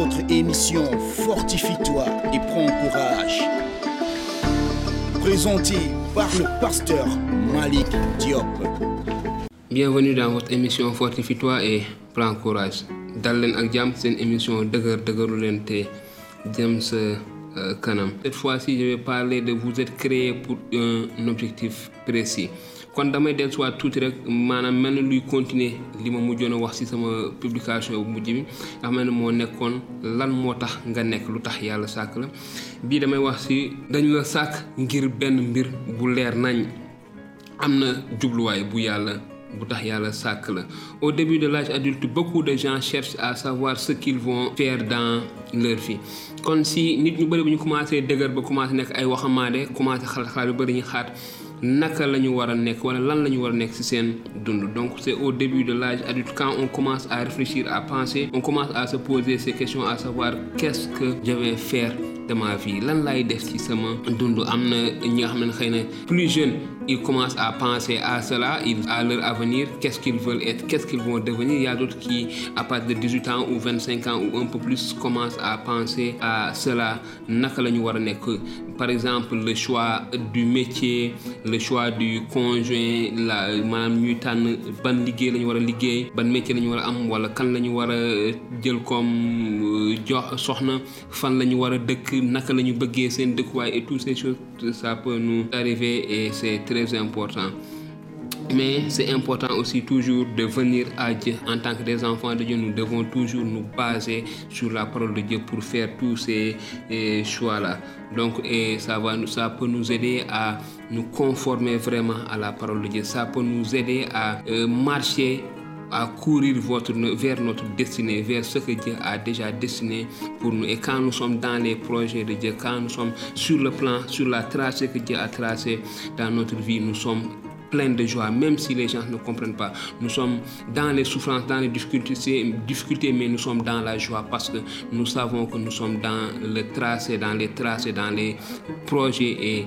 Votre émission Fortifie-toi et prends courage. Présenté par le pasteur Malik Diop. Bienvenue dans votre émission Fortifie-toi et prends courage. dal leen jàmm seen émission dëgër dëgëru leen te sa kanam. Cette fois-ci je vais parler de vous êtes créé pour un objectif précis. Kon damay dellu soit tuuti rek continuer li ma mujjoon a wax ci sama publication bu mujj bi moo nekkoon lan moo tax nga nekk lu la. Au début de l'âge adulte beaucoup de gens cherchent à savoir ce qu'ils vont faire dans leur vie. Kon si nit ñu commencé dëgër ba commencé nekk ay waxamaade commencé xalaat naka la war a nekk wala lan la war a nekk seen dund. Donc c'est au début de l'âge adulte quand on commence à réfléchir à penser on commence à se poser ces questions à savoir qu'est-ce que je vais faire de ma vie? Lan laay def ci sama dund? Am na ñi nga xam ne xëy na plus jeune ils commencent à penser à cela à leur avenir. Qu'est-ce qu'ils veulent être? Qu'est-ce qu'ils vont devenir? Il y a d'autres qui à partir de 18 ans ou 25 ans ou un peu plus commencent à penser à cela. Par exemple le choix du métier le choix du conjoint la maanaam ñuy tànn ban liggéey la ñu ban métier la am wala kan la ñu comme jox soxna fan la ñu war naka la ñu et toutes ces choses ça peut nous arriver et c'est très important. Mais c'est important aussi toujours de venir à Dieu. En tant que des enfants de Dieu nous devons toujours nous baser sur la parole de Dieu pour faire tous ces choix là donc et ça va ça peut nous aider à nous conformer vraiment à la parole de Dieu. Ça peut nous aider à euh, marcher à courir vers notre destinée, vers ce que Dieu a déjà destiné pour nous. Et quand nous sommes dans les projets de Dieu, quand nous sommes sur le plan, sur la tracée que Dieu a tracée dans notre vie, nous sommes pleins de joie, même si les gens ne comprennent pas. Nous sommes dans les souffrances, dans les difficultés, difficultés, mais nous sommes dans la joie parce que nous savons que nous sommes dans le tracé, dans les tracés, dans les projets et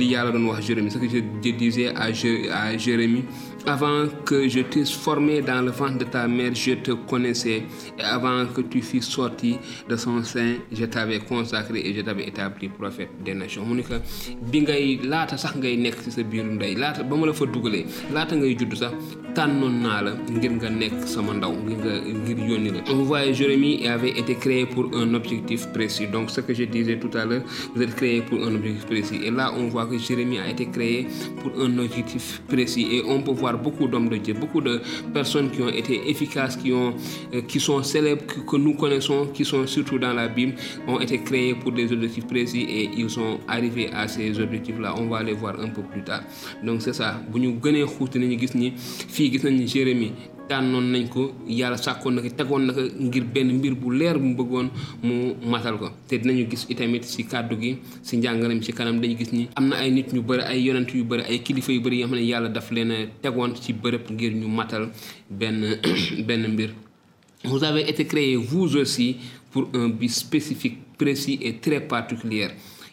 li yàlla doon wax Jérémie ce que je disais à Jérémie avant que je t'eusse formé dans le ventre de ta mère je te connaissais. Et avant que tu fusses sorti de son sein je t'avais consacré et je t'avais établi prophète des nations. Mu ne que bi la on voit Jérémie avait été créé pour un objectif précis. Donc ce que je disais tout à l'heure vous êtes créé pour un objectif précis. Et là on voit que Jérémie a été créé pour un objectif précis. Et on peut voir beaucoup d'hommes de Dieu beaucoup de personnes qui ont été efficaces qui ont euh, qui sont célèbres que, nous connaissons qui sont surtout dans la Bible ont été créés pour des objectifs précis et ils sont arrivés à ces objectifs là on va les voir un peu plus tard. Donc c'est ça. Jérémie nañ ko vous avez été créé vous aussi pour un but spécifique précis et très particulier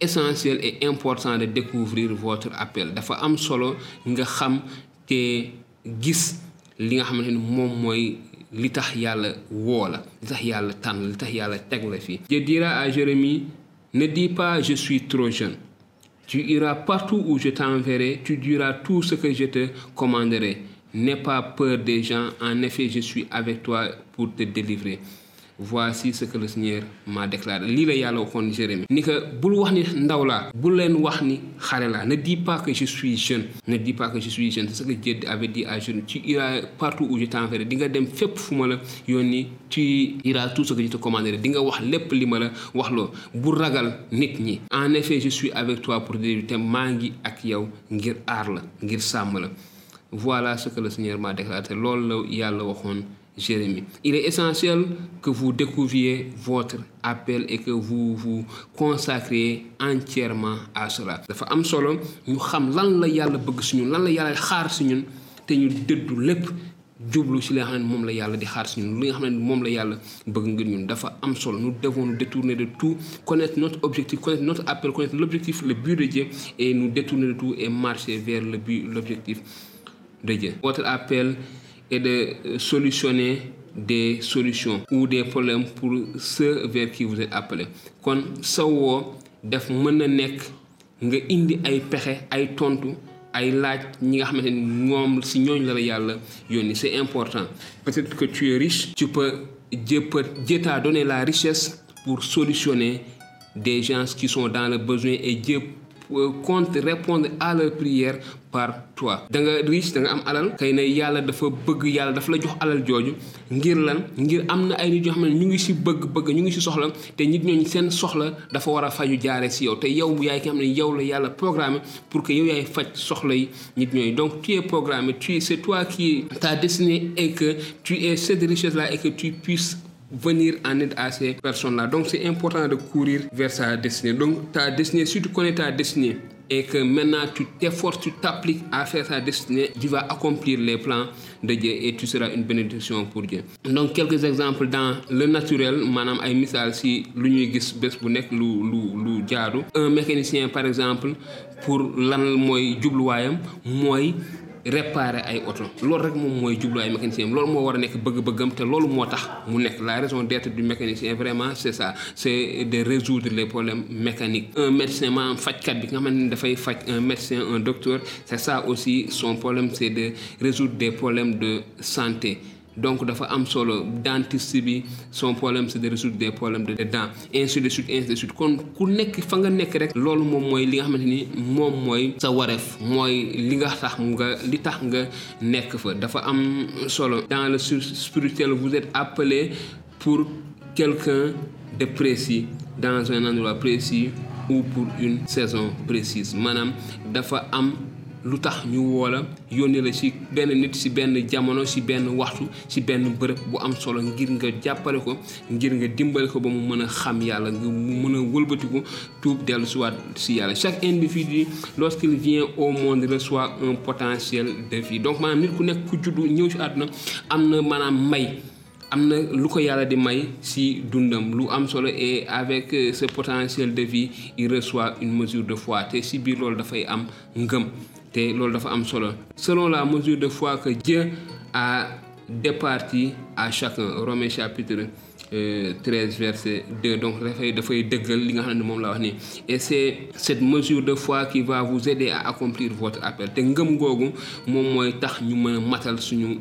essentiel et important de découvrir votre appel. Dafa am solo nga xam gis li nga li tax yàlla woo la li tax yàlla tànn li tax yàlla teg la fii Dieu dira à Jérémie ne dis pas je suis trop jeune tu iras partout où je t'enverrai tu diras tout ce que je te commanderai. N'aie pas peur des gens en effet je suis avec toi pour te délivrer voici ce que le Seigneur m'a déclaré. Lii la yàlla waxoon Jérémie. Ni que bul wax ni ndaw laa bul leen wax ni xale laa. Ne dis pas que je suis jeune. Ne dis pas que je suis jeune. C'est ce que Dieu avait dit à Jérémie. Tu iras partout où je t'enverrai. Di nga dem fépp fu la yónni. Tu iras tout ce que je te commanderai. Di nga wax lépp li ma wax loo. Bul ragal nit ñi. En effet je suis avec toi pour dire te maa ngi ak yow ngir aar la ngir sàmm la. Voilà ce que le Seigneur m'a déclaré. Loolu la yàlla waxoon Jérémie. Il est essentiel que vous découvriez votre appel et que vous vous consacriez entièrement à cela. dafa am solo ñu xam lan la yàlla bëgg si ñun lan la yàlla xaar si ñun te ñu dëddu lépp jublu si li nga xam ne moom la yàlla di xaar si li nga xam ne la yàlla bëgg ngir ñun dafa am solo nous devons nous détourner de tout connaître notre objectif connaître notre appel connaître l'objectif le but de Dieu et nous détourner de tout et marcher vers le but l'objectif de Dieu. Votre appel et de solutionner des solutions ou des problèmes pour ceux vers qui vous êtes appelé kon sa c'est important. Peut-être que tu es riche tu peux Dieu Dieu t'a donné la richesse pour solutionner des gens qui sont dans le besoin et compte répondre à leur prière par toi. Da nga riche da nga am alal. Kay na yàlla dafa bëgg yàlla dafa la jox alal jooju. Ngir lan? Ngir am na ay nit yoo ne ñu ngi si bëgg bëgg ñu ngi si soxla. Te nit ñooñu seen soxla dafa war a faju jaare yow. Te yow yaay ki xam ne yow la yàlla programmé pour que yow yaay faj soxla yi nit ñooñu. Donc tu es programmé tu c'est toi qui ta destinée et que tu es cette richesse là et que tu puisses venir en aide à ces personnes-là. Donc c'est important de courir vers sa destinée. Donc ta destinée, si tu connais ta destinée et que maintenant tu t'efforces, tu t'appliques à faire ta destinée, tu vas accomplir les plans de Dieu et tu seras une bénédiction pour Dieu. Donc quelques exemples dans le naturel, maanaam ay misaal si lu ñuy gis jaadu. Un mécanicien par exemple pour lan mooy jubluwaayam mooy réparer ay oto. Loolu rek moom mooy jublu ay mécanicien loolu moo war a nekk bëgg-bëggam te loolu moo tax mu nekk. La raison d'être du mécanicien vraiment c'est ça. C'est de résoudre les problèmes mécaniques. Un médecin maanaam fajkat bi nga xamante ni dafay faj un médecin un docteur c'est ça aussi son problème c'est de résoudre des problèmes de santé donc dafa am solo. Dentiste bi son problème c'est de résoudre des problèmes de dents ainsi de suite ainsi de suite. Kon ku fa nga li nga sa li nga tax nga li am solo. Dans le spirituel vous êtes appelé pour quelqu'un de précis dans un endroit précis ou pour une saison précise. Maanaam dafa am lu tax ñu woo la yónnee la ci benn nit ci benn jamono ci benn waxtu ci benn bërëb bu am solo ngir nga jàppale ko ngir nga dimbale ko ba mu mën a xam yàlla nga mu mën a wëlbatiku tuub dellu si waat ci yàlla. Chaque individu lorsqu'il vient au monde reçoit un potentiel de vie. Donc maanaam nit ku nekk ku juddu ñëw ci àdduna am na maanaam may am na lu ko yàlla di may ci dundam lu am solo et avec ce potentiel de vie il reçoit une mesure de foi te ci biir loolu dafay am ngëm te loolu dafa am solo. Selon la mesure de foi que Dieu a départi à chacun. Romains chapitre euh, 13 verset 2 donc dafay dafay dëggal li nga xam ne moom la wax nii. Et c'est cette mesure de foi qui va vous aider à accomplir votre appel. Te ngëm googu moom mooy tax ñu mën a matal suñu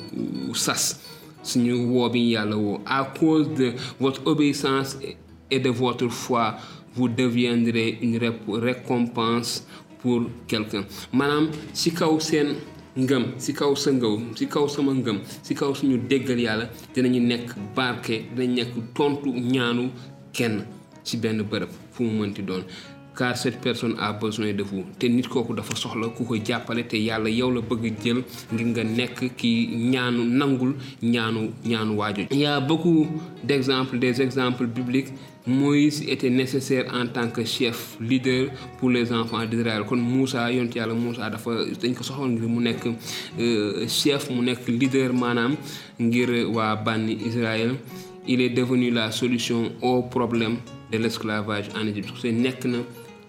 sas suñu woo bi yàlla woo. À cause de votre obéissance et de votre foi vous deviendrez une récompense pour quelqu'un. Maanaam ci kaw seen ngëm ci kaw sa ngëw ci kaw sama ngëm ci kaw suñu déggal yàlla dinañu nekk barke dinañ nekk tontu ñaanu kenn ci benn bërëb fu mu mënti doon car cette personne a besoin de vous. Il y a beaucoup d'exemples bibliques. Moïse était nécessaire en tant que chef leader pour les enfants d'Israël. Kon Moussa Moussa nekk chef leader Israël. Il est devenu la solution au problème de l'esclavage en Égypte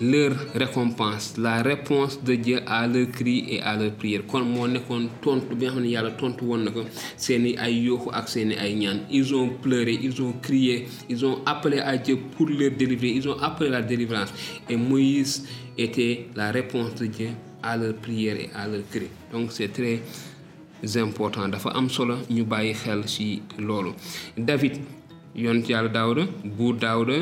leur récompense la réponse de Dieu à leur cri et à leur prière. Kon moo nekkoon tontu bi nga xam ne yàlla tontu woon na ko seeni ay yooxu ak seeni ay ñaan. Ils ont pleuré ils ont crié ils ont appelé à Dieu pour leur délivrer ils ont appelé la délivrance. Et Moïse était la réponse de Dieu à leur prière et à leur cri. Donc c'est très important. Dafa am solo ñu bàyyi xel ci loolu. David yonent yàlla Daouda buur Daouda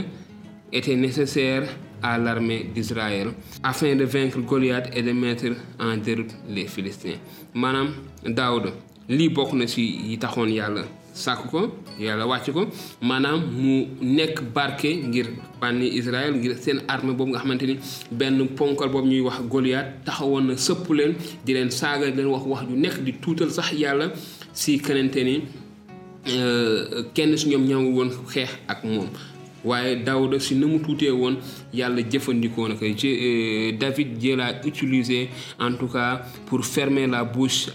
était nécessaire à l'armée d'Israël afin de vaincre Goliath et de mettre en déroute les Philistins. Maanaam Daouda lii bokk na ci yi taxoon yàlla sàkk ko yàlla wàcc ko. Maanaam mu nekk barke ngir bànni Israël ngir seen armée boobu nga xamante ni benn ponkal boobu ñuy wax Goliath taxawoon na sëpp leen di leen saaga di leen wax wax ju nekk di tuutal sax yàlla ci kanante ni kenn si ñoom ñamu woon xeex ak moom waaye si na mu tuutee woon yàlla jëfandikoo na ko David Dieu l'a utilisé en tout cas pour fermer la bouche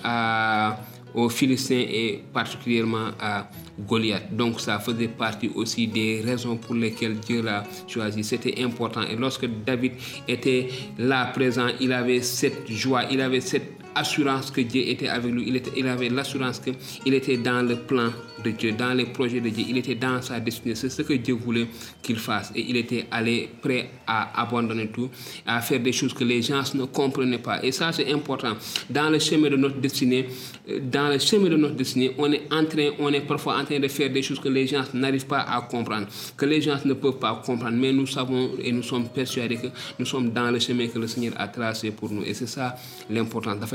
aux Philistins et particulièrement à Goliath. Donc ça faisait partie aussi des raisons pour lesquelles Dieu l'a choisi. C'était important. Et lorsque David était là présent, il avait cette joie, il avait cette assurance que Dieu était avec lui. Il, était, il avait l'assurance qu'il était dans le plan de Dieu, dans les projets de Dieu. Il était dans sa destinée. C'est ce que Dieu voulait qu'il fasse. Et il était allé prêt à abandonner tout, à faire des choses que les gens ne comprenaient pas. Et ça, c'est important. Dans le chemin de notre destinée, dans le chemin de notre destinée, on est en train, on est parfois en train de faire des choses que les gens n'arrivent pas à comprendre, que les gens ne peuvent pas comprendre. Mais nous savons et nous sommes persuadés que nous sommes dans le chemin que le Seigneur a tracé pour nous. Et c'est ça l'important.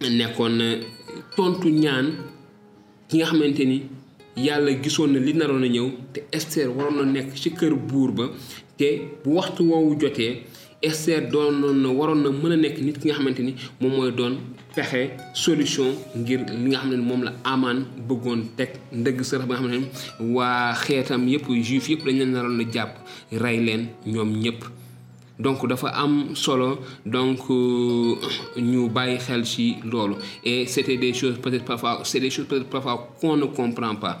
nekkoon na tontu ñaan ki nga xamante ni yàlla gisoon na li naroon a ñëw te Esther waroon na nekk ci kër buur ba te bu waxtu woowu jotee Esther doon na waroon na mën a nekk nit ki nga xamante ni moom mooy doon pexe solution ngir li nga xam ne moom la amaan bëggoon teg ndëgg sërëx ba nga xam ne waa xeetam yëpp juif yëpp dañ leen naroon a jàpp rey leen ñoom ñëpp. Donc dafa am solo. Donc ñu bàyyi xel ci loolu. Et c'était des choses peut-être parfois c'est des choses peut-être parfois qu'on ne comprend pas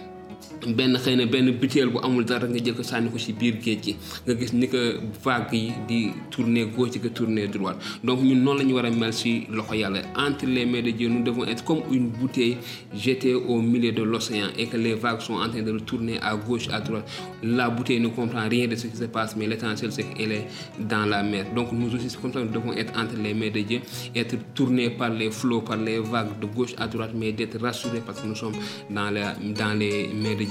benn xëy na benn butéel bu amul dara nga jël ko sànni ko ci biir géej gi nga gis ni que vague yi di tourner gauche tourner droite. Donc ñun noonu la ñu war a mel loxo yàlla. Entre les mains de Dieu nous devons être comme une bouteille jetée au milieu de l'océan et que les vagues sont en train de tourner à gauche à droite. La bouteille ne comprend rien de ce qui se passe mais l'essentiel c'est qu'elle est dans la mer. Donc nous aussi comme ça nous devons être entre les mains de Dieu être tournés par les flots par les vagues de gauche à droite mais d'être rassurés parce que nous sommes dans la dans les mains de Dieu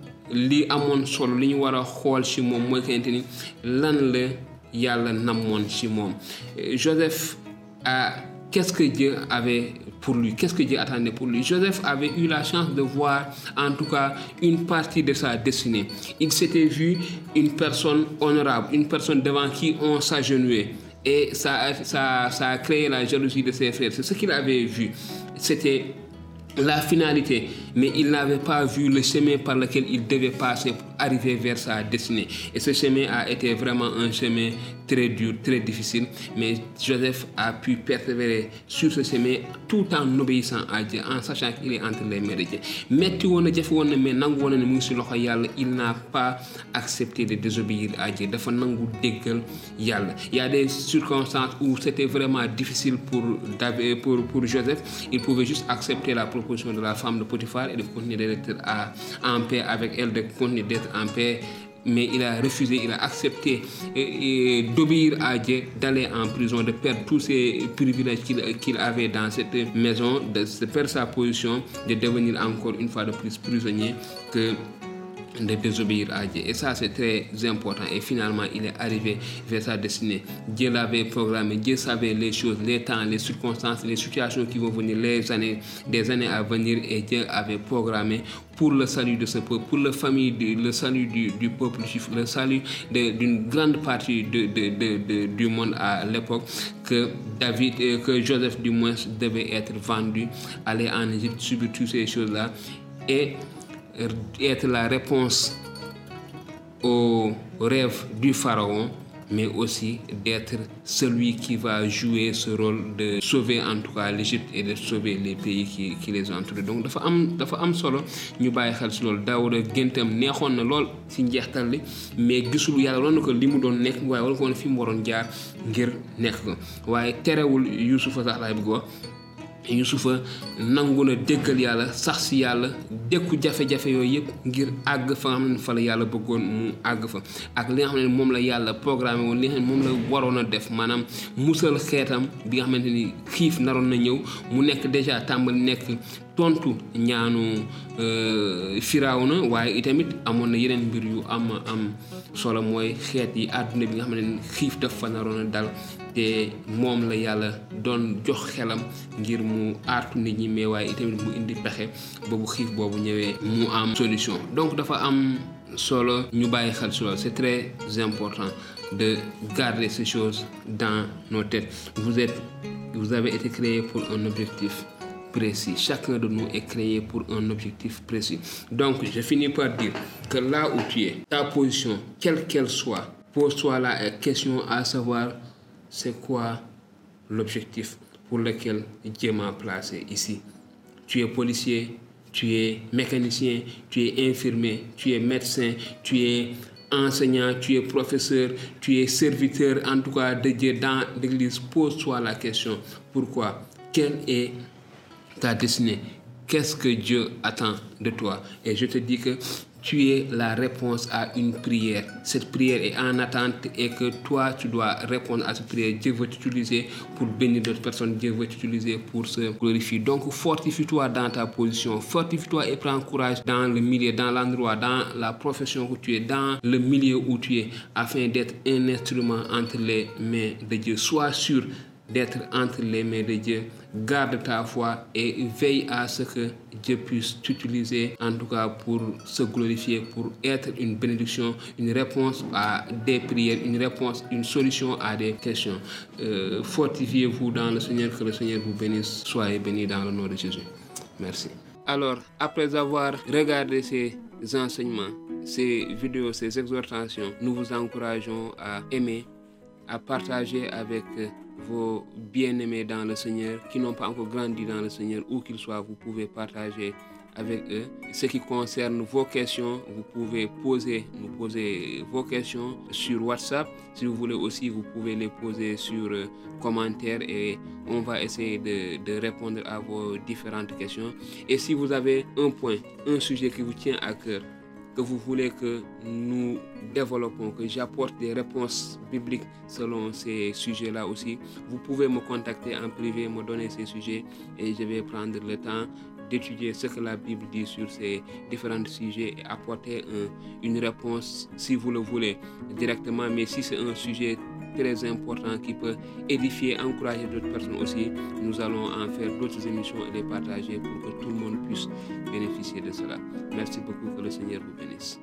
li amoon solo li ñu war a xool ci moom mooy kente ni lan la yàlla namoon moom. Joseph a qu'est-ce que Dieu avait pour lui? Qu'est-ce que Dieu attendait pour lui? Joseph avait eu la chance de voir en tout cas une partie de sa destinée. Il s'était vu une personne honorable une personne devant qui on s'agenouillait. Et ça a, ça, ça a créé la jalousie de ses frères. C'est ce qu'il avait vu. C'était la finalité, mais il n'avait pas vu le chemin par lequel il devait passer arriver vers sa destinée. Et ce chemin a été vraiment un chemin très dur, très difficile, mais Joseph a pu persévérer sur ce chemin tout en obéissant à Dieu, en sachant qu'il est entre les mains de Dieu. Il n'a pas accepté de désobéir à Dieu. Il y a des circonstances où c'était vraiment difficile pour pour pour Joseph. Il pouvait juste accepter la proposition de la femme de Potiphar et de continuer d'être en paix avec elle, de continuer d'être en paix mais il a refusé, il a accepté d'obéir à Dieu, d'aller en prison, de perdre tous ses privilèges qu'il avait dans cette maison, de perdre sa position, de devenir encore une fois de plus prisonnier que de désobéir à Dieu. Et ça, c'est très important. Et finalement, il est arrivé vers sa destinée. Dieu l'avait programmé, Dieu savait les choses, les temps, les circonstances, les situations qui vont venir, les années, des années à venir. Et Dieu avait programmé pour le salut de ce peuple, pour la famille, le salut du, peuple juif, le salut d'une grande partie de- du monde à l'époque, que David, euh, que Joseph du moins devait être vendu, aller en Égypte, subir toutes ces choses-là. Et être la réponse au rêve du pharaon, mais aussi d'être celui qui va jouer ce rôle de sauver en tout cas l'Égypte et de sauver les pays qui, qui les entourent. Donc dafa am am solo ñu bàyyi xel si loolu Daawuda géntam neexoon na lool si njeextal li mais gisul yàlla lool ko li mu doon nekk waaye wala ko fi mu waroon jaar ngir nekk ko waaye terewul Yuusufa sax laay bëgg Yusufa nangu na déggal yàlla sax si yàlla dékku jafe-jafe yooyu yëpp ngir àgg fa nga xam ne fa la yàlla bëggoon mu àgg fa. Ak li nga xam ne moom la yàlla programmé woon li nga xam ne moom la waroon a def maanaam musal xeetam bi nga xamante ni xiif naroon na ñëw mu nekk dèjà tàmbali nekk tontu ñaanu firaaw na waaye itamit amoon na yeneen mbir yu am am solo mooy xeet yi àdduna bi nga xam ne xiif daf fa naroon a dal te moom la yàlla doon jox xelam ngir mu aartu nit ñi mais waaye itamit mu indi pexe boobu xiif boobu ñëwee mu am solution donc dafa am solo ñu bàyyi xel loolu c'est très important de garder ces choses dans nos têtes vous êtes vous avez été créé pour un objectif précis. Chacun de nous est créé pour un objectif précis. Donc, je finis par dire que là où tu es, ta position, quelle qu'elle soit, pose-toi la question à savoir c'est quoi l'objectif pour lequel Dieu m'a placé ici? Tu es policier, tu es mécanicien, tu es infirmier, tu es médecin, tu es enseignant, tu es professeur, tu es serviteur en tout cas de Dieu dans l'église. Pose-toi la question. Pourquoi? Quelle est ta destinée? Qu'est-ce que Dieu attend de toi? Et je te dis que tu es la réponse à une prière. Cette prière est en attente et que toi, tu dois répondre à cette prière. Dieu veut t'utiliser pour bénir d'autres personnes. Dieu veut t'utiliser pour se glorifier. Donc, fortifie-toi dans ta position. Fortifie-toi et prends courage dans le milieu, dans l'endroit, dans la profession où tu es, dans le milieu où tu es, afin d'être un instrument entre les mains de Dieu. Sois sûr d'être entre les mains de Dieu. Garde ta foi et veille à ce que Dieu puisse t'utiliser, en tout cas pour se glorifier, pour être une bénédiction, une réponse à des prières, une réponse, une solution à des questions. Euh, Fortifiez-vous dans le Seigneur, que le Seigneur vous bénisse. Soyez bénis dans le nom de Jésus. Merci. Alors, après avoir regardé ces enseignements, ces vidéos, ces exhortations, nous vous encourageons à aimer, à partager avec vos bien-aimés dans le Seigneur qui n'ont pas encore grandi dans le Seigneur, où qu'ils soient, vous pouvez partager avec eux. Ce qui concerne vos questions, vous pouvez poser, nous poser vos questions sur WhatsApp. Si vous voulez aussi, vous pouvez les poser sur euh, commentaires et on va essayer de répondre à vos différentes questions. Et si vous avez un point, un sujet qui vous tient à cœur, que vous voulez que nous développons, que j'apporte des réponses bibliques selon ces sujets-là aussi, vous pouvez me contacter en privé, me donner ces sujets et je vais prendre le temps d'étudier ce que la Bible dit sur ces différents sujets et apporter un- une réponse si vous le voulez directement. Mais si c'est un sujet très important qui peut édifier, encourager d'autres personnes aussi, nous allons en faire d'autres émissions et les partager pour que tout le monde puisse bénéficier de cela. Merci beaucoup, que le Seigneur vous bénisse.